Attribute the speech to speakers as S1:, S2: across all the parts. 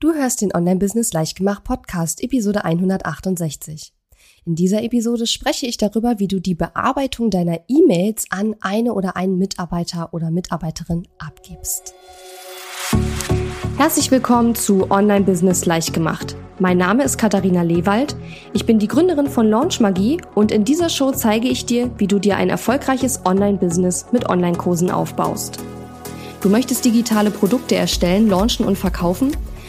S1: Du hörst den Online-Business Leichtgemacht Podcast, Episode 168. In dieser Episode spreche ich darüber, wie du die Bearbeitung deiner E-Mails an eine oder einen Mitarbeiter oder Mitarbeiterin abgibst. Herzlich willkommen zu Online-Business Leichtgemacht. Mein Name ist Katharina Lewald. Ich bin die Gründerin von Launch Magie und in dieser Show zeige ich dir, wie du dir ein erfolgreiches Online-Business mit Online-Kursen aufbaust. Du möchtest digitale Produkte erstellen, launchen und verkaufen?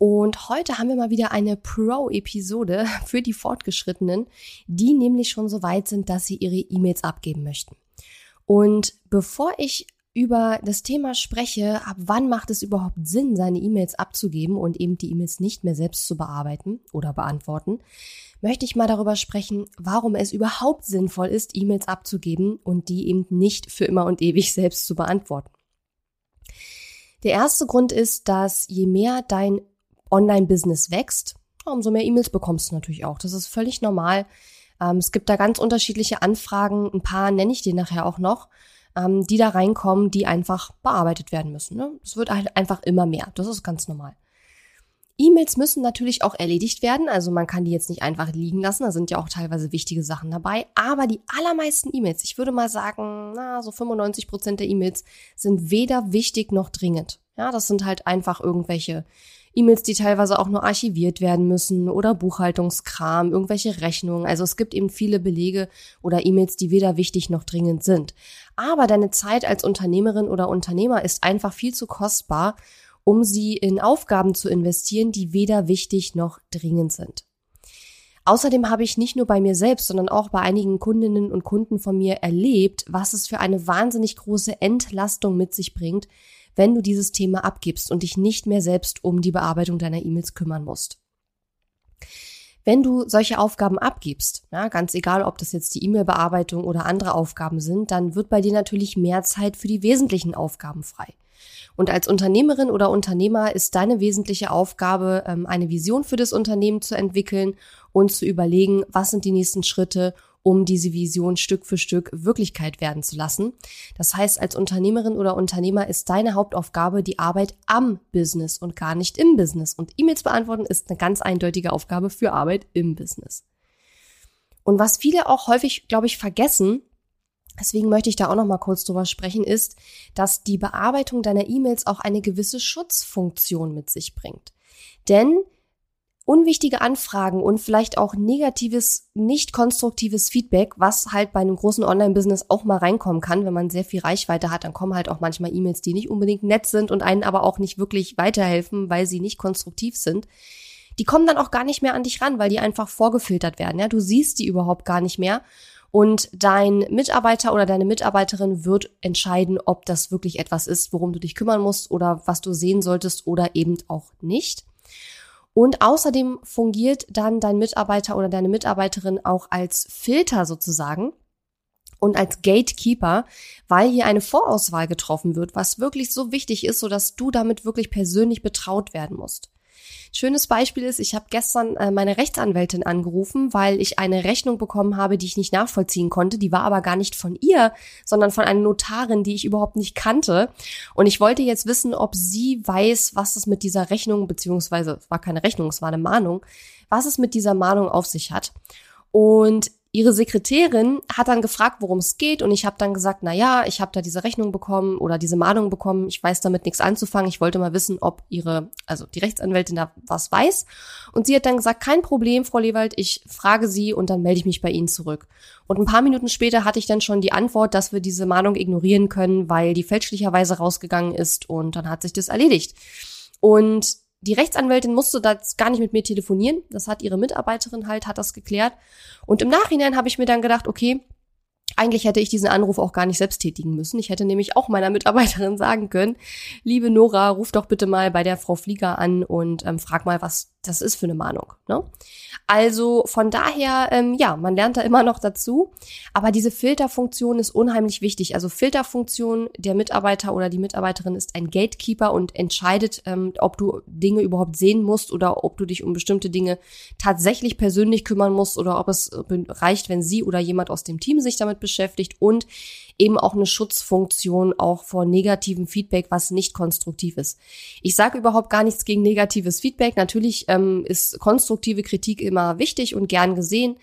S1: und heute haben wir mal wieder eine Pro-Episode für die Fortgeschrittenen, die nämlich schon so weit sind, dass sie ihre E-Mails abgeben möchten. Und bevor ich über das Thema spreche, ab wann macht es überhaupt Sinn, seine E-Mails abzugeben und eben die E-Mails nicht mehr selbst zu bearbeiten oder beantworten, möchte ich mal darüber sprechen, warum es überhaupt sinnvoll ist, E-Mails abzugeben und die eben nicht für immer und ewig selbst zu beantworten. Der erste Grund ist, dass je mehr dein Online-Business wächst, umso mehr E-Mails bekommst du natürlich auch. Das ist völlig normal. Ähm, es gibt da ganz unterschiedliche Anfragen. Ein paar nenne ich dir nachher auch noch, ähm, die da reinkommen, die einfach bearbeitet werden müssen. Ne? Es wird halt einfach immer mehr. Das ist ganz normal. E-Mails müssen natürlich auch erledigt werden, also man kann die jetzt nicht einfach liegen lassen, da sind ja auch teilweise wichtige Sachen dabei, aber die allermeisten E-Mails, ich würde mal sagen, na, so 95 Prozent der E-Mails sind weder wichtig noch dringend. Ja, das sind halt einfach irgendwelche E-Mails, die teilweise auch nur archiviert werden müssen oder Buchhaltungskram, irgendwelche Rechnungen. Also es gibt eben viele Belege oder E-Mails, die weder wichtig noch dringend sind. Aber deine Zeit als Unternehmerin oder Unternehmer ist einfach viel zu kostbar, um sie in Aufgaben zu investieren, die weder wichtig noch dringend sind. Außerdem habe ich nicht nur bei mir selbst, sondern auch bei einigen Kundinnen und Kunden von mir erlebt, was es für eine wahnsinnig große Entlastung mit sich bringt, wenn du dieses Thema abgibst und dich nicht mehr selbst um die Bearbeitung deiner E-Mails kümmern musst. Wenn du solche Aufgaben abgibst, ja, ganz egal, ob das jetzt die E-Mail-Bearbeitung oder andere Aufgaben sind, dann wird bei dir natürlich mehr Zeit für die wesentlichen Aufgaben frei. Und als Unternehmerin oder Unternehmer ist deine wesentliche Aufgabe, ähm, eine Vision für das Unternehmen zu entwickeln und zu überlegen, was sind die nächsten Schritte, um diese Vision Stück für Stück Wirklichkeit werden zu lassen. Das heißt, als Unternehmerin oder Unternehmer ist deine Hauptaufgabe die Arbeit am Business und gar nicht im Business. Und E-Mails beantworten ist eine ganz eindeutige Aufgabe für Arbeit im Business. Und was viele auch häufig, glaube ich, vergessen, deswegen möchte ich da auch noch mal kurz drüber sprechen, ist, dass die Bearbeitung deiner E-Mails auch eine gewisse Schutzfunktion mit sich bringt. Denn unwichtige Anfragen und vielleicht auch negatives, nicht konstruktives Feedback, was halt bei einem großen Online-Business auch mal reinkommen kann, wenn man sehr viel Reichweite hat, dann kommen halt auch manchmal E-Mails, die nicht unbedingt nett sind und einen aber auch nicht wirklich weiterhelfen, weil sie nicht konstruktiv sind. Die kommen dann auch gar nicht mehr an dich ran, weil die einfach vorgefiltert werden. Ja, du siehst die überhaupt gar nicht mehr. Und dein Mitarbeiter oder deine Mitarbeiterin wird entscheiden, ob das wirklich etwas ist, worum du dich kümmern musst oder was du sehen solltest oder eben auch nicht. Und außerdem fungiert dann dein Mitarbeiter oder deine Mitarbeiterin auch als Filter sozusagen und als Gatekeeper, weil hier eine Vorauswahl getroffen wird, was wirklich so wichtig ist, sodass du damit wirklich persönlich betraut werden musst. Schönes Beispiel ist, ich habe gestern äh, meine Rechtsanwältin angerufen, weil ich eine Rechnung bekommen habe, die ich nicht nachvollziehen konnte. Die war aber gar nicht von ihr, sondern von einer Notarin, die ich überhaupt nicht kannte. Und ich wollte jetzt wissen, ob sie weiß, was es mit dieser Rechnung, beziehungsweise war keine Rechnung, es war eine Mahnung, was es mit dieser Mahnung auf sich hat. Und Ihre Sekretärin hat dann gefragt, worum es geht und ich habe dann gesagt, na ja, ich habe da diese Rechnung bekommen oder diese Mahnung bekommen. Ich weiß damit nichts anzufangen. Ich wollte mal wissen, ob ihre, also die Rechtsanwältin da was weiß. Und sie hat dann gesagt, kein Problem, Frau Lewald, ich frage Sie und dann melde ich mich bei Ihnen zurück. Und ein paar Minuten später hatte ich dann schon die Antwort, dass wir diese Mahnung ignorieren können, weil die fälschlicherweise rausgegangen ist und dann hat sich das erledigt. Und die Rechtsanwältin musste das gar nicht mit mir telefonieren. Das hat ihre Mitarbeiterin halt, hat das geklärt. Und im Nachhinein habe ich mir dann gedacht, okay, Eigentlich hätte ich diesen Anruf auch gar nicht selbst tätigen müssen. Ich hätte nämlich auch meiner Mitarbeiterin sagen können, liebe Nora, ruf doch bitte mal bei der Frau Flieger an und ähm, frag mal, was das ist für eine Mahnung. Ne? Also von daher, ähm, ja, man lernt da immer noch dazu. Aber diese Filterfunktion ist unheimlich wichtig. Also Filterfunktion, der Mitarbeiter oder die Mitarbeiterin ist ein Gatekeeper und entscheidet, ähm, ob du Dinge überhaupt sehen musst oder ob du dich um bestimmte Dinge tatsächlich persönlich kümmern musst oder ob es reicht, wenn sie oder jemand aus dem Team sich damit beschäftigt und eben auch eine Schutzfunktion auch vor negativem Feedback, was nicht konstruktiv ist. Ich sage überhaupt gar nichts gegen negatives Feedback. Natürlich ähm, ist konstruktive Kritik immer wichtig und gern gesehen.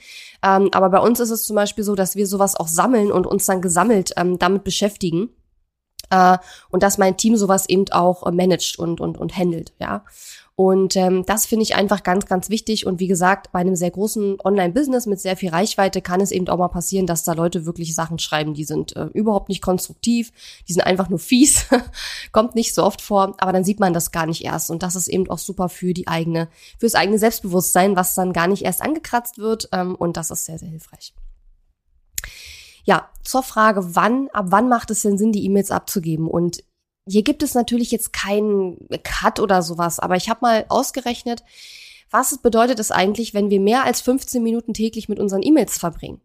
S1: Ähm, aber bei uns ist es zum Beispiel so, dass wir sowas auch sammeln und uns dann gesammelt ähm, damit beschäftigen. Äh, und dass mein Team sowas eben auch äh, managt und, und, und handelt, ja. Und ähm, das finde ich einfach ganz, ganz wichtig. Und wie gesagt, bei einem sehr großen Online-Business mit sehr viel Reichweite kann es eben auch mal passieren, dass da Leute wirklich Sachen schreiben, die sind äh, überhaupt nicht konstruktiv, die sind einfach nur fies, kommt nicht so oft vor, aber dann sieht man das gar nicht erst. Und das ist eben auch super für die eigene, fürs eigene Selbstbewusstsein, was dann gar nicht erst angekratzt wird. Ähm, und das ist sehr, sehr hilfreich. Ja, zur Frage, wann, ab wann macht es denn Sinn, die E-Mails abzugeben? Und hier gibt es natürlich jetzt keinen Cut oder sowas, aber ich habe mal ausgerechnet, was bedeutet es eigentlich, wenn wir mehr als 15 Minuten täglich mit unseren E-Mails verbringen?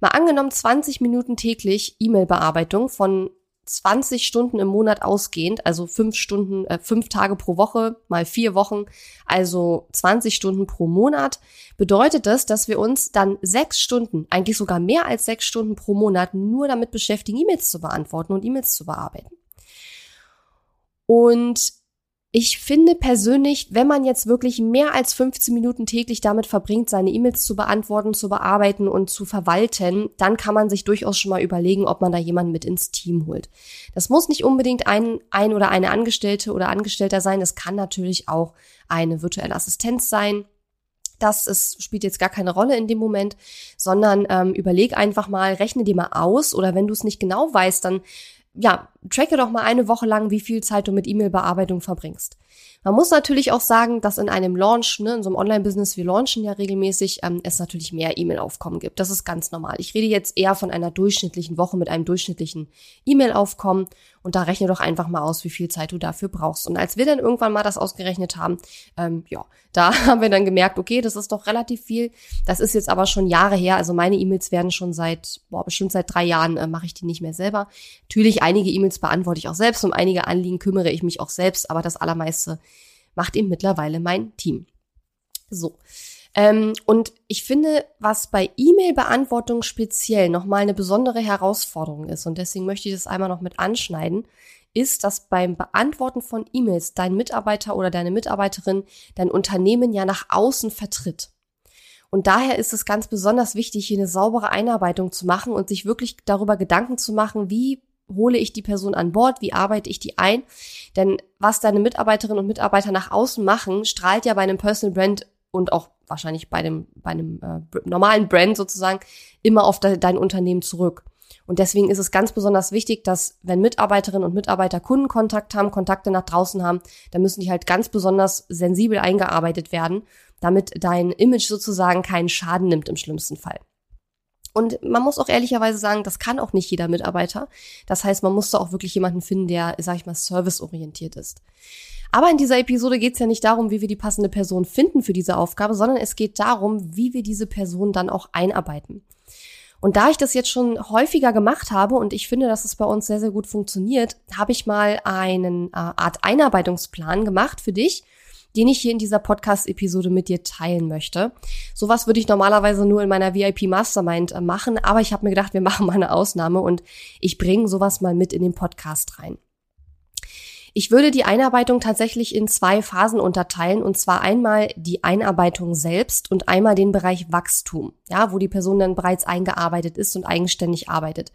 S1: Mal angenommen 20 Minuten täglich E-Mail-Bearbeitung von 20 Stunden im Monat ausgehend, also fünf Stunden, äh, fünf Tage pro Woche mal vier Wochen, also 20 Stunden pro Monat, bedeutet das, dass wir uns dann sechs Stunden, eigentlich sogar mehr als sechs Stunden pro Monat nur damit beschäftigen, E-Mails zu beantworten und E-Mails zu bearbeiten. Und ich finde persönlich, wenn man jetzt wirklich mehr als 15 Minuten täglich damit verbringt, seine E-Mails zu beantworten, zu bearbeiten und zu verwalten, dann kann man sich durchaus schon mal überlegen, ob man da jemanden mit ins Team holt. Das muss nicht unbedingt ein, ein oder eine Angestellte oder Angestellter sein. Das kann natürlich auch eine virtuelle Assistenz sein. Das ist, spielt jetzt gar keine Rolle in dem Moment, sondern ähm, überleg einfach mal, rechne dir mal aus oder wenn du es nicht genau weißt, dann ja, tracke doch mal eine Woche lang, wie viel Zeit du mit E-Mail-Bearbeitung verbringst. Man muss natürlich auch sagen, dass in einem Launch, ne, in so einem Online-Business, wir launchen ja regelmäßig, ähm, es natürlich mehr E-Mail-Aufkommen gibt. Das ist ganz normal. Ich rede jetzt eher von einer durchschnittlichen Woche mit einem durchschnittlichen E-Mail-Aufkommen und da rechne doch einfach mal aus, wie viel Zeit du dafür brauchst. Und als wir dann irgendwann mal das ausgerechnet haben, ähm, ja, da haben wir dann gemerkt, okay, das ist doch relativ viel. Das ist jetzt aber schon Jahre her. Also meine E-Mails werden schon seit, boah, bestimmt seit drei Jahren äh, mache ich die nicht mehr selber. Natürlich, einige E-Mails beantworte ich auch selbst, um einige Anliegen kümmere ich mich auch selbst, aber das allermeiste macht eben mittlerweile mein Team. So. Ähm, und ich finde, was bei E-Mail-Beantwortung speziell nochmal eine besondere Herausforderung ist, und deswegen möchte ich das einmal noch mit anschneiden, ist, dass beim Beantworten von E-Mails dein Mitarbeiter oder deine Mitarbeiterin dein Unternehmen ja nach außen vertritt. Und daher ist es ganz besonders wichtig, hier eine saubere Einarbeitung zu machen und sich wirklich darüber Gedanken zu machen, wie hole ich die Person an Bord, wie arbeite ich die ein. Denn was deine Mitarbeiterinnen und Mitarbeiter nach außen machen, strahlt ja bei einem Personal Brand und auch wahrscheinlich bei dem bei einem äh, normalen Brand sozusagen immer auf de, dein Unternehmen zurück. Und deswegen ist es ganz besonders wichtig, dass wenn Mitarbeiterinnen und Mitarbeiter Kundenkontakt haben, Kontakte nach draußen haben, dann müssen die halt ganz besonders sensibel eingearbeitet werden, damit dein Image sozusagen keinen Schaden nimmt im schlimmsten Fall. Und man muss auch ehrlicherweise sagen, das kann auch nicht jeder Mitarbeiter. Das heißt, man muss da auch wirklich jemanden finden, der, sag ich mal, serviceorientiert ist. Aber in dieser Episode geht es ja nicht darum, wie wir die passende Person finden für diese Aufgabe, sondern es geht darum, wie wir diese Person dann auch einarbeiten. Und da ich das jetzt schon häufiger gemacht habe und ich finde, dass es bei uns sehr, sehr gut funktioniert, habe ich mal einen äh, Art Einarbeitungsplan gemacht für dich den ich hier in dieser Podcast-Episode mit dir teilen möchte. Sowas würde ich normalerweise nur in meiner VIP Mastermind äh, machen, aber ich habe mir gedacht, wir machen mal eine Ausnahme und ich bringe sowas mal mit in den Podcast rein. Ich würde die Einarbeitung tatsächlich in zwei Phasen unterteilen und zwar einmal die Einarbeitung selbst und einmal den Bereich Wachstum, ja, wo die Person dann bereits eingearbeitet ist und eigenständig arbeitet.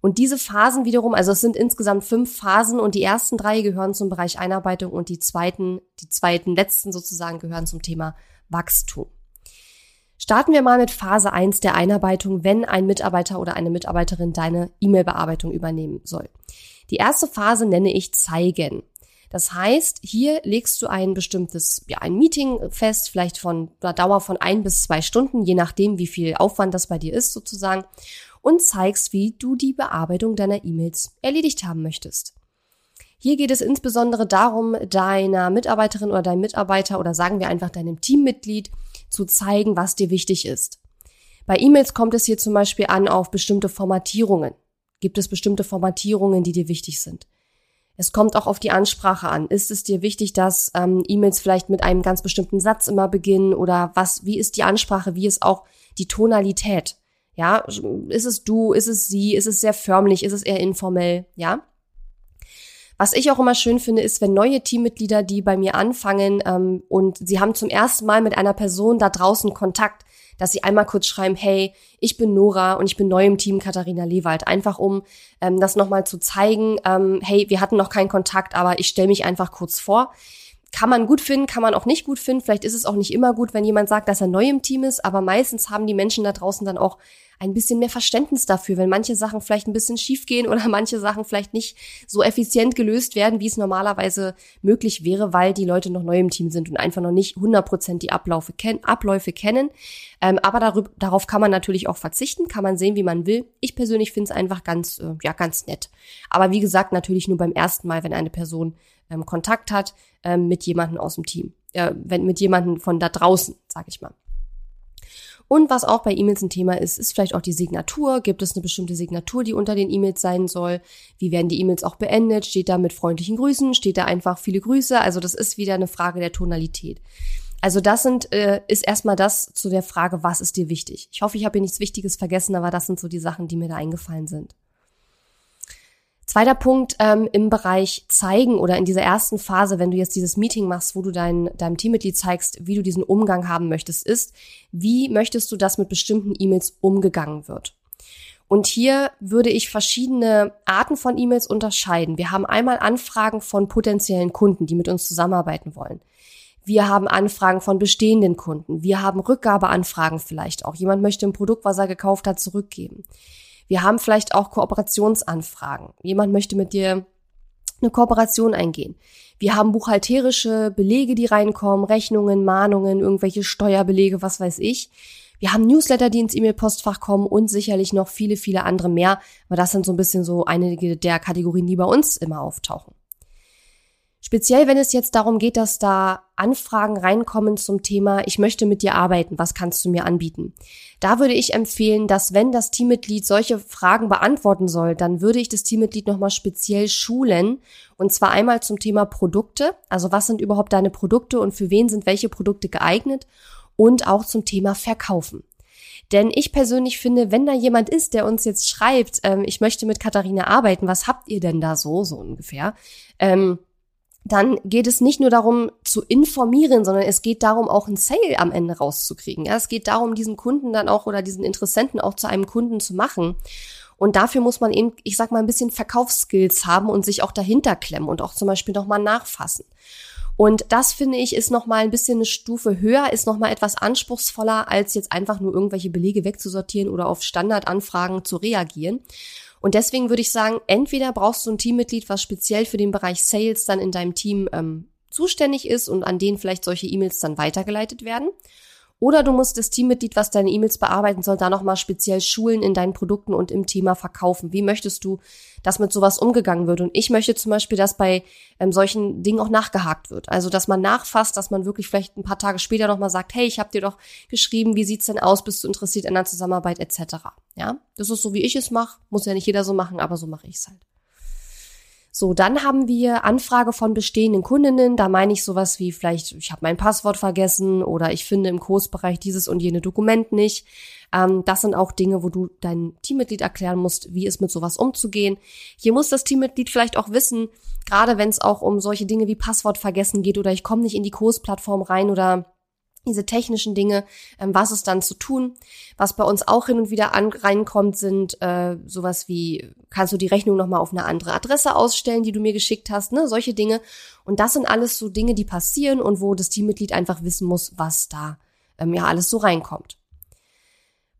S1: Und diese Phasen wiederum, also es sind insgesamt fünf Phasen und die ersten drei gehören zum Bereich Einarbeitung und die zweiten, die zweiten letzten sozusagen gehören zum Thema Wachstum. Starten wir mal mit Phase eins der Einarbeitung, wenn ein Mitarbeiter oder eine Mitarbeiterin deine E-Mail-Bearbeitung übernehmen soll. Die erste Phase nenne ich zeigen. Das heißt, hier legst du ein bestimmtes, ja, ein Meeting fest, vielleicht von einer Dauer von ein bis zwei Stunden, je nachdem, wie viel Aufwand das bei dir ist, sozusagen und zeigst, wie du die Bearbeitung deiner E-Mails erledigt haben möchtest. Hier geht es insbesondere darum, deiner Mitarbeiterin oder deinem Mitarbeiter oder sagen wir einfach deinem Teammitglied zu zeigen, was dir wichtig ist. Bei E-Mails kommt es hier zum Beispiel an auf bestimmte Formatierungen. Gibt es bestimmte Formatierungen, die dir wichtig sind? Es kommt auch auf die Ansprache an. Ist es dir wichtig, dass ähm, E-Mails vielleicht mit einem ganz bestimmten Satz immer beginnen oder was? Wie ist die Ansprache? Wie ist auch die Tonalität? Ja, ist es du? Ist es sie? Ist es sehr förmlich? Ist es eher informell? Ja. Was ich auch immer schön finde, ist, wenn neue Teammitglieder, die bei mir anfangen ähm, und sie haben zum ersten Mal mit einer Person da draußen Kontakt, dass sie einmal kurz schreiben, hey, ich bin Nora und ich bin neu im Team Katharina Lewald. Einfach um ähm, das nochmal zu zeigen, ähm, hey, wir hatten noch keinen Kontakt, aber ich stelle mich einfach kurz vor. Kann man gut finden, kann man auch nicht gut finden. Vielleicht ist es auch nicht immer gut, wenn jemand sagt, dass er neu im Team ist, aber meistens haben die Menschen da draußen dann auch ein bisschen mehr Verständnis dafür, wenn manche Sachen vielleicht ein bisschen schief gehen oder manche Sachen vielleicht nicht so effizient gelöst werden, wie es normalerweise möglich wäre, weil die Leute noch neu im Team sind und einfach noch nicht 100% die Abläufe, ken Abläufe kennen. Ähm, aber darüber, darauf kann man natürlich auch verzichten, kann man sehen, wie man will. Ich persönlich finde es einfach ganz, äh, ja, ganz nett. Aber wie gesagt, natürlich nur beim ersten Mal, wenn eine Person ähm, Kontakt hat ähm, mit jemandem aus dem Team. Äh, wenn mit jemandem von da draußen, sag ich mal. Und was auch bei E-Mails ein Thema ist, ist vielleicht auch die Signatur. Gibt es eine bestimmte Signatur, die unter den E-Mails sein soll? Wie werden die E-Mails auch beendet? Steht da mit freundlichen Grüßen? Steht da einfach viele Grüße? Also das ist wieder eine Frage der Tonalität. Also das sind, äh, ist erstmal das zu der Frage, was ist dir wichtig? Ich hoffe, ich habe hier nichts Wichtiges vergessen, aber das sind so die Sachen, die mir da eingefallen sind. Zweiter Punkt ähm, im Bereich zeigen oder in dieser ersten Phase, wenn du jetzt dieses Meeting machst, wo du dein, deinem Teammitglied zeigst, wie du diesen Umgang haben möchtest, ist, wie möchtest du, dass mit bestimmten E-Mails umgegangen wird? Und hier würde ich verschiedene Arten von E-Mails unterscheiden. Wir haben einmal Anfragen von potenziellen Kunden, die mit uns zusammenarbeiten wollen. Wir haben Anfragen von bestehenden Kunden. Wir haben Rückgabeanfragen vielleicht auch. Jemand möchte ein Produkt, was er gekauft hat, zurückgeben. Wir haben vielleicht auch Kooperationsanfragen. Jemand möchte mit dir eine Kooperation eingehen. Wir haben buchhalterische Belege, die reinkommen, Rechnungen, Mahnungen, irgendwelche Steuerbelege, was weiß ich. Wir haben Newsletter, die ins E-Mail-Postfach kommen und sicherlich noch viele, viele andere mehr. Aber das sind so ein bisschen so einige der Kategorien, die bei uns immer auftauchen. Speziell, wenn es jetzt darum geht, dass da Anfragen reinkommen zum Thema, ich möchte mit dir arbeiten, was kannst du mir anbieten? Da würde ich empfehlen, dass wenn das Teammitglied solche Fragen beantworten soll, dann würde ich das Teammitglied nochmal speziell schulen. Und zwar einmal zum Thema Produkte, also was sind überhaupt deine Produkte und für wen sind welche Produkte geeignet? Und auch zum Thema Verkaufen. Denn ich persönlich finde, wenn da jemand ist, der uns jetzt schreibt, ähm, ich möchte mit Katharina arbeiten, was habt ihr denn da so, so ungefähr? Ähm, dann geht es nicht nur darum zu informieren, sondern es geht darum, auch ein Sale am Ende rauszukriegen. Ja, es geht darum, diesen Kunden dann auch oder diesen Interessenten auch zu einem Kunden zu machen. Und dafür muss man eben, ich sag mal, ein bisschen Verkaufsskills haben und sich auch dahinter klemmen und auch zum Beispiel nochmal nachfassen. Und das finde ich ist nochmal ein bisschen eine Stufe höher, ist nochmal etwas anspruchsvoller, als jetzt einfach nur irgendwelche Belege wegzusortieren oder auf Standardanfragen zu reagieren. Und deswegen würde ich sagen, entweder brauchst du ein Teammitglied, was speziell für den Bereich Sales dann in deinem Team ähm, zuständig ist und an denen vielleicht solche E-Mails dann weitergeleitet werden. Oder du musst das Teammitglied, was deine E-Mails bearbeiten soll, da nochmal speziell schulen in deinen Produkten und im Thema Verkaufen. Wie möchtest du, dass mit sowas umgegangen wird? Und ich möchte zum Beispiel, dass bei ähm, solchen Dingen auch nachgehakt wird. Also, dass man nachfasst, dass man wirklich vielleicht ein paar Tage später nochmal sagt, hey, ich habe dir doch geschrieben, wie sieht's denn aus? Bist du interessiert an der Zusammenarbeit etc. Ja, das ist so, wie ich es mache. Muss ja nicht jeder so machen, aber so mache ich es halt. So, dann haben wir Anfrage von bestehenden Kundinnen. Da meine ich sowas wie vielleicht, ich habe mein Passwort vergessen oder ich finde im Kursbereich dieses und jene Dokument nicht. Ähm, das sind auch Dinge, wo du dein Teammitglied erklären musst, wie es mit sowas umzugehen. Hier muss das Teammitglied vielleicht auch wissen, gerade wenn es auch um solche Dinge wie Passwort vergessen geht oder ich komme nicht in die Kursplattform rein oder diese technischen Dinge, ähm, was ist dann zu tun. Was bei uns auch hin und wieder an, reinkommt, sind äh, sowas wie, kannst du die Rechnung nochmal auf eine andere Adresse ausstellen, die du mir geschickt hast, ne? Solche Dinge. Und das sind alles so Dinge, die passieren und wo das Teammitglied einfach wissen muss, was da ähm, ja alles so reinkommt.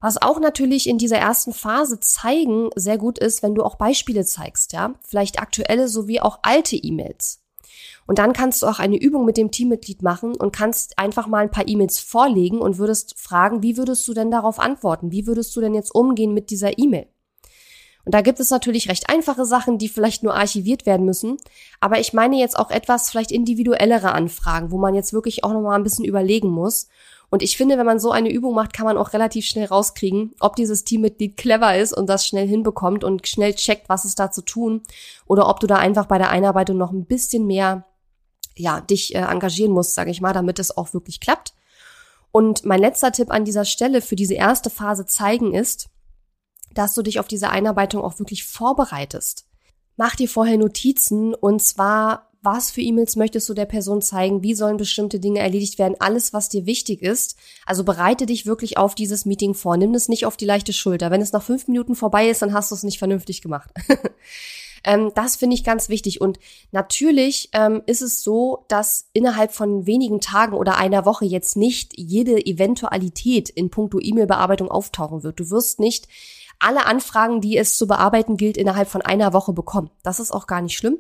S1: Was auch natürlich in dieser ersten Phase zeigen sehr gut ist, wenn du auch Beispiele zeigst, ja. Vielleicht aktuelle sowie auch alte E-Mails. Und dann kannst du auch eine Übung mit dem Teammitglied machen und kannst einfach mal ein paar E-Mails vorlegen und würdest fragen, wie würdest du denn darauf antworten? Wie würdest du denn jetzt umgehen mit dieser E-Mail? Und da gibt es natürlich recht einfache Sachen, die vielleicht nur archiviert werden müssen. Aber ich meine jetzt auch etwas vielleicht individuellere Anfragen, wo man jetzt wirklich auch nochmal ein bisschen überlegen muss. Und ich finde, wenn man so eine Übung macht, kann man auch relativ schnell rauskriegen, ob dieses Teammitglied clever ist und das schnell hinbekommt und schnell checkt, was ist da zu tun. Oder ob du da einfach bei der Einarbeitung noch ein bisschen mehr, ja, dich äh, engagieren musst, sage ich mal, damit es auch wirklich klappt. Und mein letzter Tipp an dieser Stelle für diese erste Phase zeigen ist, dass du dich auf diese Einarbeitung auch wirklich vorbereitest. Mach dir vorher Notizen und zwar, was für E-Mails möchtest du der Person zeigen, wie sollen bestimmte Dinge erledigt werden, alles, was dir wichtig ist. Also bereite dich wirklich auf dieses Meeting vor. Nimm es nicht auf die leichte Schulter. Wenn es nach fünf Minuten vorbei ist, dann hast du es nicht vernünftig gemacht. ähm, das finde ich ganz wichtig. Und natürlich ähm, ist es so, dass innerhalb von wenigen Tagen oder einer Woche jetzt nicht jede Eventualität in puncto E-Mail-Bearbeitung auftauchen wird. Du wirst nicht alle Anfragen, die es zu bearbeiten gilt, innerhalb von einer Woche bekommen. Das ist auch gar nicht schlimm.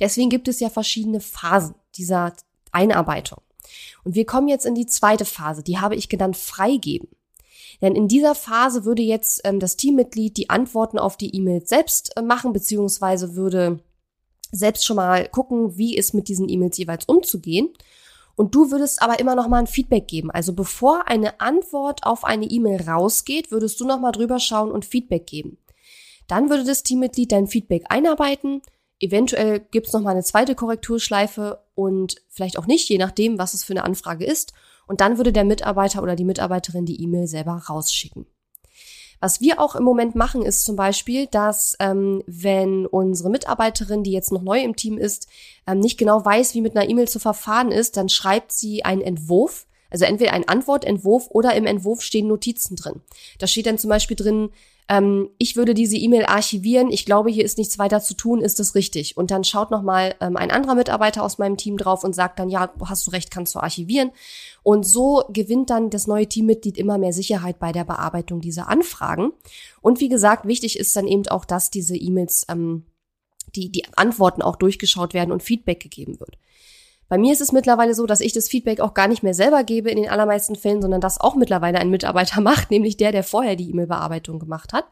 S1: Deswegen gibt es ja verschiedene Phasen dieser Einarbeitung. Und wir kommen jetzt in die zweite Phase, die habe ich genannt freigeben. Denn in dieser Phase würde jetzt ähm, das Teammitglied die Antworten auf die E-Mails selbst äh, machen, beziehungsweise würde selbst schon mal gucken, wie es mit diesen E-Mails jeweils umzugehen. Und du würdest aber immer noch mal ein Feedback geben. Also bevor eine Antwort auf eine E-Mail rausgeht, würdest du noch mal drüber schauen und Feedback geben. Dann würde das Teammitglied dein Feedback einarbeiten. Eventuell gibt's noch mal eine zweite Korrekturschleife und vielleicht auch nicht, je nachdem, was es für eine Anfrage ist. Und dann würde der Mitarbeiter oder die Mitarbeiterin die E-Mail selber rausschicken. Was wir auch im Moment machen, ist zum Beispiel, dass ähm, wenn unsere Mitarbeiterin, die jetzt noch neu im Team ist, ähm, nicht genau weiß, wie mit einer E-Mail zu verfahren ist, dann schreibt sie einen Entwurf, also entweder einen Antwortentwurf oder im Entwurf stehen Notizen drin. Da steht dann zum Beispiel drin, ähm, ich würde diese E-Mail archivieren, ich glaube, hier ist nichts weiter zu tun, ist das richtig? Und dann schaut nochmal ähm, ein anderer Mitarbeiter aus meinem Team drauf und sagt dann, ja, hast du recht, kannst du archivieren. Und so gewinnt dann das neue Teammitglied immer mehr Sicherheit bei der Bearbeitung dieser Anfragen. Und wie gesagt, wichtig ist dann eben auch, dass diese E-Mails, ähm, die, die Antworten auch durchgeschaut werden und Feedback gegeben wird. Bei mir ist es mittlerweile so, dass ich das Feedback auch gar nicht mehr selber gebe in den allermeisten Fällen, sondern das auch mittlerweile ein Mitarbeiter macht, nämlich der, der vorher die E-Mail-Bearbeitung gemacht hat.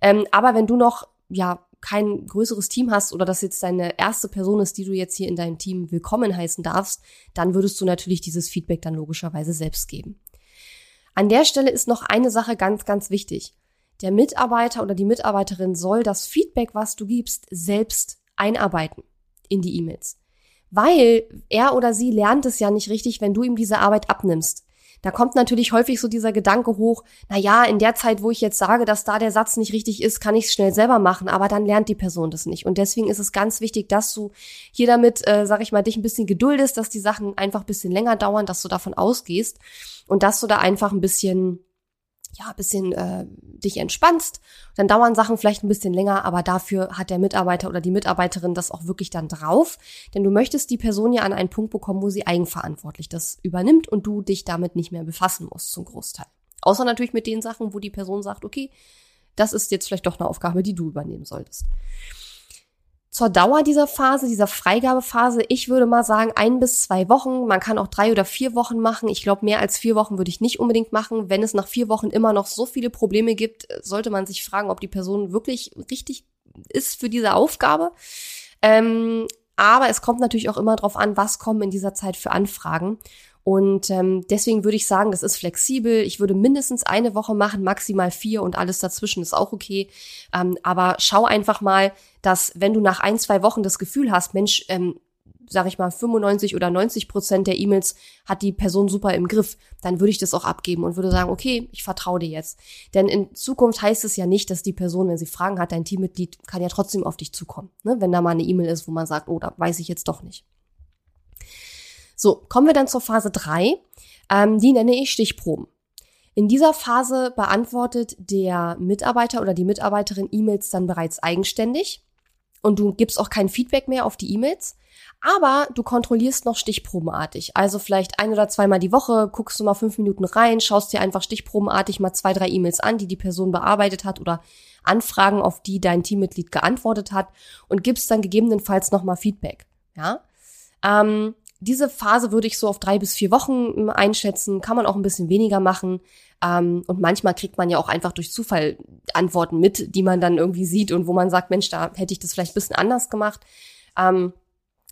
S1: Ähm, aber wenn du noch, ja, kein größeres Team hast oder das jetzt deine erste Person ist, die du jetzt hier in deinem Team willkommen heißen darfst, dann würdest du natürlich dieses Feedback dann logischerweise selbst geben. An der Stelle ist noch eine Sache ganz, ganz wichtig. Der Mitarbeiter oder die Mitarbeiterin soll das Feedback, was du gibst, selbst einarbeiten in die E-Mails weil er oder sie lernt es ja nicht richtig, wenn du ihm diese Arbeit abnimmst. Da kommt natürlich häufig so dieser Gedanke hoch, na ja, in der Zeit, wo ich jetzt sage, dass da der Satz nicht richtig ist, kann ich es schnell selber machen, aber dann lernt die Person das nicht. Und deswegen ist es ganz wichtig, dass du hier damit, äh, sag ich mal, dich ein bisschen geduldest, dass die Sachen einfach ein bisschen länger dauern, dass du davon ausgehst und dass du da einfach ein bisschen ja, bisschen äh, dich entspannst. Dann dauern Sachen vielleicht ein bisschen länger, aber dafür hat der Mitarbeiter oder die Mitarbeiterin das auch wirklich dann drauf. Denn du möchtest die Person ja an einen Punkt bekommen, wo sie eigenverantwortlich das übernimmt und du dich damit nicht mehr befassen musst zum Großteil. Außer natürlich mit den Sachen, wo die Person sagt, okay, das ist jetzt vielleicht doch eine Aufgabe, die du übernehmen solltest. Zur Dauer dieser Phase, dieser Freigabephase, ich würde mal sagen, ein bis zwei Wochen. Man kann auch drei oder vier Wochen machen. Ich glaube, mehr als vier Wochen würde ich nicht unbedingt machen. Wenn es nach vier Wochen immer noch so viele Probleme gibt, sollte man sich fragen, ob die Person wirklich richtig ist für diese Aufgabe. Ähm, aber es kommt natürlich auch immer darauf an, was kommen in dieser Zeit für Anfragen. Und ähm, deswegen würde ich sagen, das ist flexibel. Ich würde mindestens eine Woche machen, maximal vier und alles dazwischen ist auch okay. Ähm, aber schau einfach mal, dass wenn du nach ein, zwei Wochen das Gefühl hast, Mensch, ähm, sag ich mal, 95 oder 90 Prozent der E-Mails hat die Person super im Griff, dann würde ich das auch abgeben und würde sagen, okay, ich vertraue dir jetzt. Denn in Zukunft heißt es ja nicht, dass die Person, wenn sie Fragen hat, dein Teammitglied kann ja trotzdem auf dich zukommen. Ne? Wenn da mal eine E-Mail ist, wo man sagt, oh, da weiß ich jetzt doch nicht. So, kommen wir dann zur Phase drei. Ähm, die nenne ich Stichproben. In dieser Phase beantwortet der Mitarbeiter oder die Mitarbeiterin E-Mails dann bereits eigenständig und du gibst auch kein Feedback mehr auf die E-Mails, aber du kontrollierst noch stichprobenartig. Also vielleicht ein oder zweimal die Woche guckst du mal fünf Minuten rein, schaust dir einfach stichprobenartig mal zwei, drei E-Mails an, die die Person bearbeitet hat oder Anfragen, auf die dein Teammitglied geantwortet hat und gibst dann gegebenenfalls nochmal Feedback. Ja. Ähm, diese Phase würde ich so auf drei bis vier Wochen ähm, einschätzen, kann man auch ein bisschen weniger machen. Ähm, und manchmal kriegt man ja auch einfach durch Zufall Antworten mit, die man dann irgendwie sieht und wo man sagt, Mensch, da hätte ich das vielleicht ein bisschen anders gemacht. Ähm,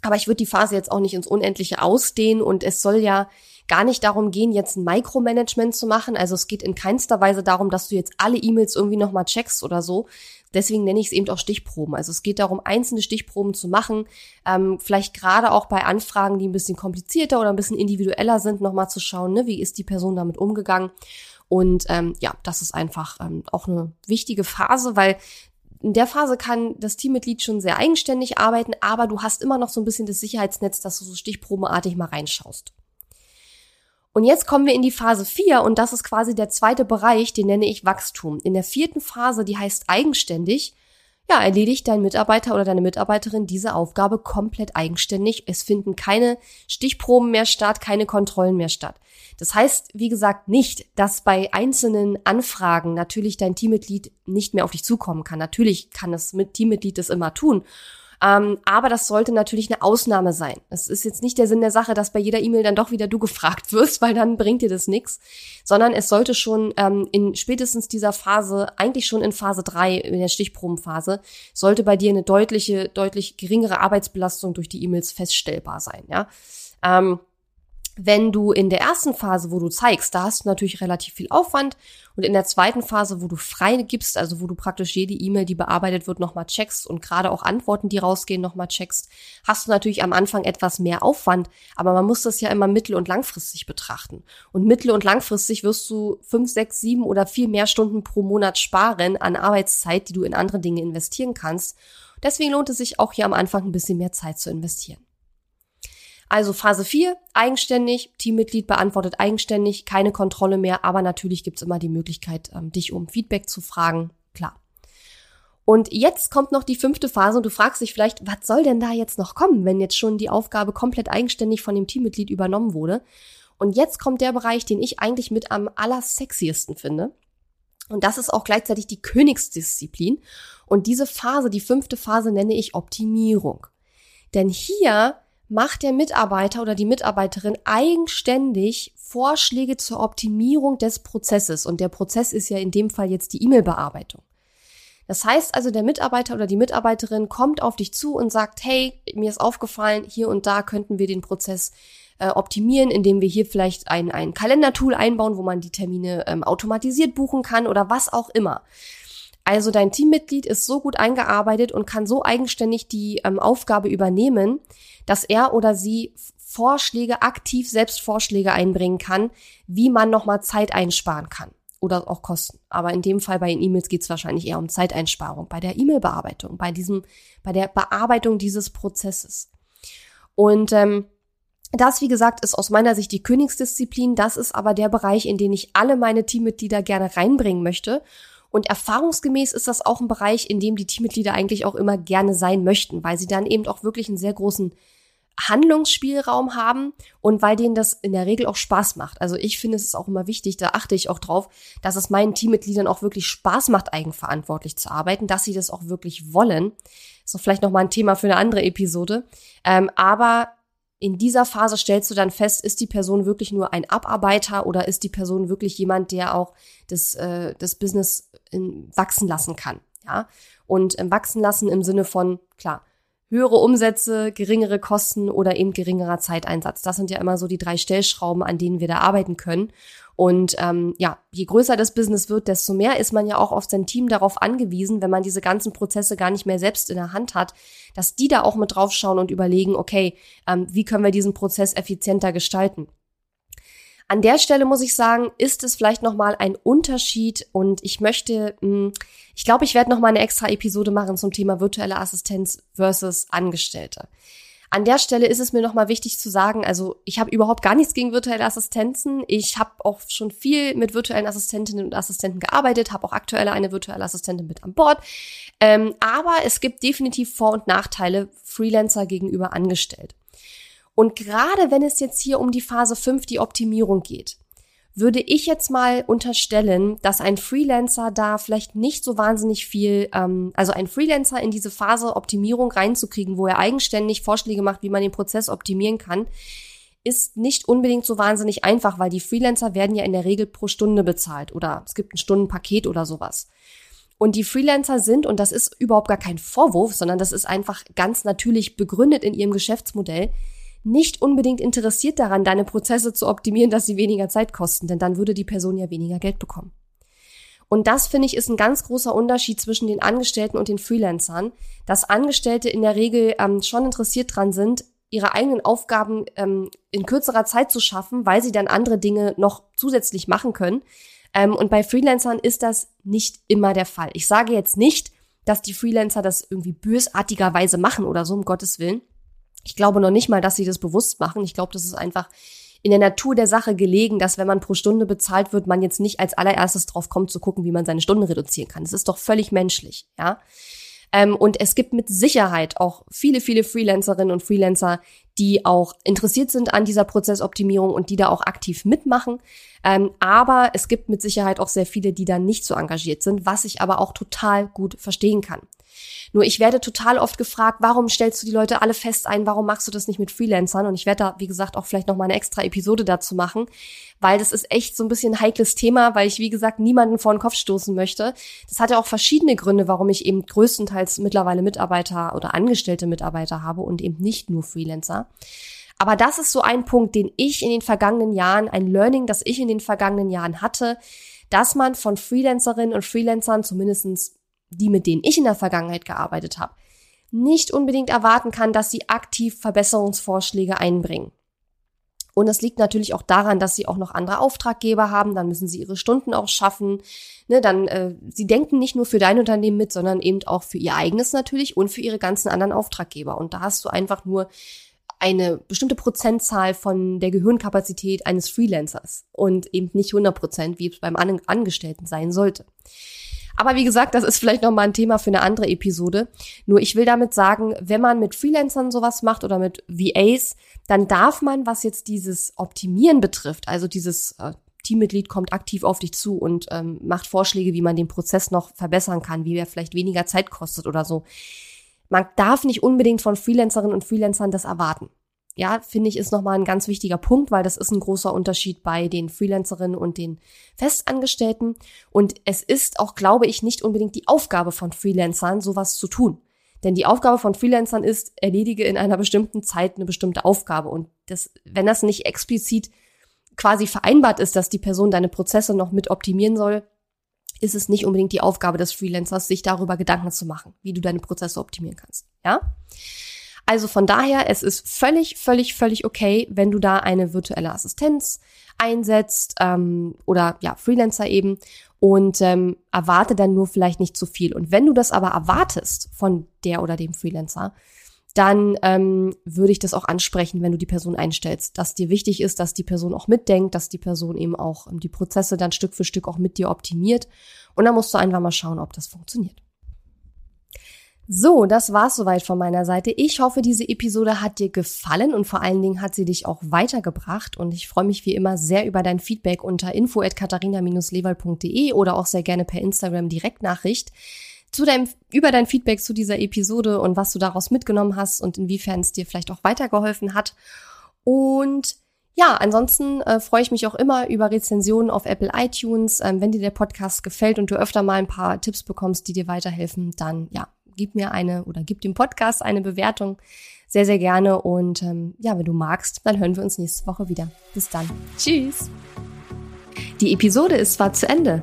S1: aber ich würde die Phase jetzt auch nicht ins Unendliche ausdehnen und es soll ja gar nicht darum gehen, jetzt ein Micromanagement zu machen. Also es geht in keinster Weise darum, dass du jetzt alle E-Mails irgendwie nochmal checkst oder so. Deswegen nenne ich es eben auch Stichproben. Also es geht darum, einzelne Stichproben zu machen. Ähm, vielleicht gerade auch bei Anfragen, die ein bisschen komplizierter oder ein bisschen individueller sind, nochmal zu schauen, ne, wie ist die Person damit umgegangen. Und ähm, ja, das ist einfach ähm, auch eine wichtige Phase, weil in der Phase kann das Teammitglied schon sehr eigenständig arbeiten, aber du hast immer noch so ein bisschen das Sicherheitsnetz, dass du so stichprobenartig mal reinschaust. Und jetzt kommen wir in die Phase 4 und das ist quasi der zweite Bereich, den nenne ich Wachstum. In der vierten Phase, die heißt eigenständig, ja, erledigt dein Mitarbeiter oder deine Mitarbeiterin diese Aufgabe komplett eigenständig. Es finden keine Stichproben mehr statt, keine Kontrollen mehr statt. Das heißt, wie gesagt, nicht, dass bei einzelnen Anfragen natürlich dein Teammitglied nicht mehr auf dich zukommen kann. Natürlich kann das mit Teammitglied das immer tun. Ähm, aber das sollte natürlich eine Ausnahme sein. Es ist jetzt nicht der Sinn der Sache, dass bei jeder E-Mail dann doch wieder du gefragt wirst, weil dann bringt dir das nichts, sondern es sollte schon ähm, in spätestens dieser Phase, eigentlich schon in Phase drei in der Stichprobenphase, sollte bei dir eine deutliche, deutlich geringere Arbeitsbelastung durch die E-Mails feststellbar sein. Ja. Ähm, wenn du in der ersten Phase, wo du zeigst, da hast du natürlich relativ viel Aufwand und in der zweiten Phase, wo du frei gibst, also wo du praktisch jede E-Mail, die bearbeitet wird, nochmal checkst und gerade auch Antworten, die rausgehen, nochmal checkst, hast du natürlich am Anfang etwas mehr Aufwand, aber man muss das ja immer mittel- und langfristig betrachten. Und mittel- und langfristig wirst du fünf, sechs, sieben oder viel mehr Stunden pro Monat sparen an Arbeitszeit, die du in andere Dinge investieren kannst. Deswegen lohnt es sich auch hier am Anfang ein bisschen mehr Zeit zu investieren. Also Phase 4, eigenständig, Teammitglied beantwortet eigenständig, keine Kontrolle mehr, aber natürlich gibt's immer die Möglichkeit, ähm, dich um Feedback zu fragen, klar. Und jetzt kommt noch die fünfte Phase und du fragst dich vielleicht, was soll denn da jetzt noch kommen, wenn jetzt schon die Aufgabe komplett eigenständig von dem Teammitglied übernommen wurde? Und jetzt kommt der Bereich, den ich eigentlich mit am allersexiesten finde. Und das ist auch gleichzeitig die Königsdisziplin. Und diese Phase, die fünfte Phase, nenne ich Optimierung. Denn hier macht der Mitarbeiter oder die Mitarbeiterin eigenständig Vorschläge zur Optimierung des Prozesses. Und der Prozess ist ja in dem Fall jetzt die E-Mail-Bearbeitung. Das heißt also, der Mitarbeiter oder die Mitarbeiterin kommt auf dich zu und sagt, hey, mir ist aufgefallen, hier und da könnten wir den Prozess äh, optimieren, indem wir hier vielleicht ein, ein Kalendertool einbauen, wo man die Termine ähm, automatisiert buchen kann oder was auch immer. Also dein Teammitglied ist so gut eingearbeitet und kann so eigenständig die ähm, Aufgabe übernehmen, dass er oder sie Vorschläge, aktiv selbst Vorschläge einbringen kann, wie man nochmal Zeit einsparen kann oder auch Kosten. Aber in dem Fall bei den E-Mails geht es wahrscheinlich eher um Zeiteinsparung, bei der E-Mail-Bearbeitung, bei diesem, bei der Bearbeitung dieses Prozesses. Und ähm, das, wie gesagt, ist aus meiner Sicht die Königsdisziplin. Das ist aber der Bereich, in den ich alle meine Teammitglieder gerne reinbringen möchte. Und erfahrungsgemäß ist das auch ein Bereich, in dem die Teammitglieder eigentlich auch immer gerne sein möchten, weil sie dann eben auch wirklich einen sehr großen Handlungsspielraum haben und weil denen das in der Regel auch Spaß macht. Also ich finde, es ist auch immer wichtig, da achte ich auch drauf, dass es meinen Teammitgliedern auch wirklich Spaß macht, eigenverantwortlich zu arbeiten, dass sie das auch wirklich wollen. Ist doch vielleicht nochmal ein Thema für eine andere Episode. Ähm, aber in dieser Phase stellst du dann fest, ist die Person wirklich nur ein Abarbeiter oder ist die Person wirklich jemand, der auch das, äh, das Business in, wachsen lassen kann. Ja? Und ähm, wachsen lassen im Sinne von, klar, höhere Umsätze, geringere Kosten oder eben geringerer Zeiteinsatz. Das sind ja immer so die drei Stellschrauben, an denen wir da arbeiten können. Und ähm, ja, je größer das Business wird, desto mehr ist man ja auch auf sein Team darauf angewiesen, wenn man diese ganzen Prozesse gar nicht mehr selbst in der Hand hat, dass die da auch mit draufschauen und überlegen, okay, ähm, wie können wir diesen Prozess effizienter gestalten. An der Stelle muss ich sagen, ist es vielleicht nochmal ein Unterschied und ich möchte, hm, ich glaube, ich werde nochmal eine extra Episode machen zum Thema virtuelle Assistenz versus Angestellte. An der Stelle ist es mir nochmal wichtig zu sagen, also ich habe überhaupt gar nichts gegen virtuelle Assistenzen. Ich habe auch schon viel mit virtuellen Assistentinnen und Assistenten gearbeitet, habe auch aktuell eine virtuelle Assistentin mit an Bord. Ähm, aber es gibt definitiv Vor- und Nachteile Freelancer gegenüber angestellt. Und gerade wenn es jetzt hier um die Phase 5, die Optimierung geht, würde ich jetzt mal unterstellen, dass ein Freelancer da vielleicht nicht so wahnsinnig viel, ähm, also ein Freelancer in diese Phase Optimierung reinzukriegen, wo er eigenständig Vorschläge macht, wie man den Prozess optimieren kann, ist nicht unbedingt so wahnsinnig einfach, weil die Freelancer werden ja in der Regel pro Stunde bezahlt oder es gibt ein Stundenpaket oder sowas. Und die Freelancer sind, und das ist überhaupt gar kein Vorwurf, sondern das ist einfach ganz natürlich begründet in ihrem Geschäftsmodell, nicht unbedingt interessiert daran, deine Prozesse zu optimieren, dass sie weniger Zeit kosten, denn dann würde die Person ja weniger Geld bekommen. Und das finde ich ist ein ganz großer Unterschied zwischen den Angestellten und den Freelancern, dass Angestellte in der Regel ähm, schon interessiert dran sind, ihre eigenen Aufgaben ähm, in kürzerer Zeit zu schaffen, weil sie dann andere Dinge noch zusätzlich machen können. Ähm, und bei Freelancern ist das nicht immer der Fall. Ich sage jetzt nicht, dass die Freelancer das irgendwie bösartigerweise machen oder so, um Gottes Willen. Ich glaube noch nicht mal, dass sie das bewusst machen. Ich glaube, das ist einfach in der Natur der Sache gelegen, dass wenn man pro Stunde bezahlt wird, man jetzt nicht als allererstes drauf kommt zu gucken, wie man seine Stunden reduzieren kann. Das ist doch völlig menschlich, ja. Ähm, und es gibt mit Sicherheit auch viele, viele Freelancerinnen und Freelancer, die auch interessiert sind an dieser Prozessoptimierung und die da auch aktiv mitmachen. Ähm, aber es gibt mit Sicherheit auch sehr viele, die da nicht so engagiert sind, was ich aber auch total gut verstehen kann. Nur ich werde total oft gefragt, warum stellst du die Leute alle fest ein? Warum machst du das nicht mit Freelancern? Und ich werde da, wie gesagt, auch vielleicht noch mal eine extra Episode dazu machen, weil das ist echt so ein bisschen ein heikles Thema, weil ich, wie gesagt, niemanden vor den Kopf stoßen möchte. Das hat ja auch verschiedene Gründe, warum ich eben größtenteils mittlerweile Mitarbeiter oder angestellte Mitarbeiter habe und eben nicht nur Freelancer. Aber das ist so ein Punkt, den ich in den vergangenen Jahren, ein Learning, das ich in den vergangenen Jahren hatte, dass man von Freelancerinnen und Freelancern, zumindestens die, mit denen ich in der Vergangenheit gearbeitet habe, nicht unbedingt erwarten kann, dass sie aktiv Verbesserungsvorschläge einbringen. Und es liegt natürlich auch daran, dass sie auch noch andere Auftraggeber haben, dann müssen sie ihre Stunden auch schaffen. Ne, dann, äh, sie denken nicht nur für dein Unternehmen mit, sondern eben auch für ihr eigenes natürlich und für ihre ganzen anderen Auftraggeber. Und da hast du einfach nur eine bestimmte Prozentzahl von der Gehirnkapazität eines Freelancers und eben nicht 100 Prozent, wie es beim Angestellten sein sollte. Aber wie gesagt, das ist vielleicht nochmal ein Thema für eine andere Episode. Nur ich will damit sagen, wenn man mit Freelancern sowas macht oder mit VAs, dann darf man, was jetzt dieses Optimieren betrifft, also dieses äh, Teammitglied kommt aktiv auf dich zu und ähm, macht Vorschläge, wie man den Prozess noch verbessern kann, wie er vielleicht weniger Zeit kostet oder so. Man darf nicht unbedingt von Freelancerinnen und Freelancern das erwarten ja, finde ich, ist nochmal ein ganz wichtiger Punkt, weil das ist ein großer Unterschied bei den Freelancerinnen und den Festangestellten. Und es ist auch, glaube ich, nicht unbedingt die Aufgabe von Freelancern, sowas zu tun. Denn die Aufgabe von Freelancern ist, erledige in einer bestimmten Zeit eine bestimmte Aufgabe. Und das, wenn das nicht explizit quasi vereinbart ist, dass die Person deine Prozesse noch mit optimieren soll, ist es nicht unbedingt die Aufgabe des Freelancers, sich darüber Gedanken zu machen, wie du deine Prozesse optimieren kannst. Ja? Also von daher, es ist völlig, völlig, völlig okay, wenn du da eine virtuelle Assistenz einsetzt ähm, oder ja, Freelancer eben und ähm, erwarte dann nur vielleicht nicht zu viel. Und wenn du das aber erwartest von der oder dem Freelancer, dann ähm, würde ich das auch ansprechen, wenn du die Person einstellst, dass dir wichtig ist, dass die Person auch mitdenkt, dass die Person eben auch ähm, die Prozesse dann Stück für Stück auch mit dir optimiert. Und dann musst du einfach mal schauen, ob das funktioniert. So, das war's soweit von meiner Seite. Ich hoffe, diese Episode hat dir gefallen und vor allen Dingen hat sie dich auch weitergebracht. Und ich freue mich wie immer sehr über dein Feedback unter info@katharina-lewald.de oder auch sehr gerne per Instagram Direktnachricht zu deinem, über dein Feedback zu dieser Episode und was du daraus mitgenommen hast und inwiefern es dir vielleicht auch weitergeholfen hat. Und ja, ansonsten äh, freue ich mich auch immer über Rezensionen auf Apple iTunes. Ähm, wenn dir der Podcast gefällt und du öfter mal ein paar Tipps bekommst, die dir weiterhelfen, dann ja, gib mir eine oder gib dem Podcast eine Bewertung. Sehr, sehr gerne. Und ähm, ja, wenn du magst, dann hören wir uns nächste Woche wieder. Bis dann. Tschüss. Die Episode ist zwar zu Ende,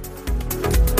S1: Thank you.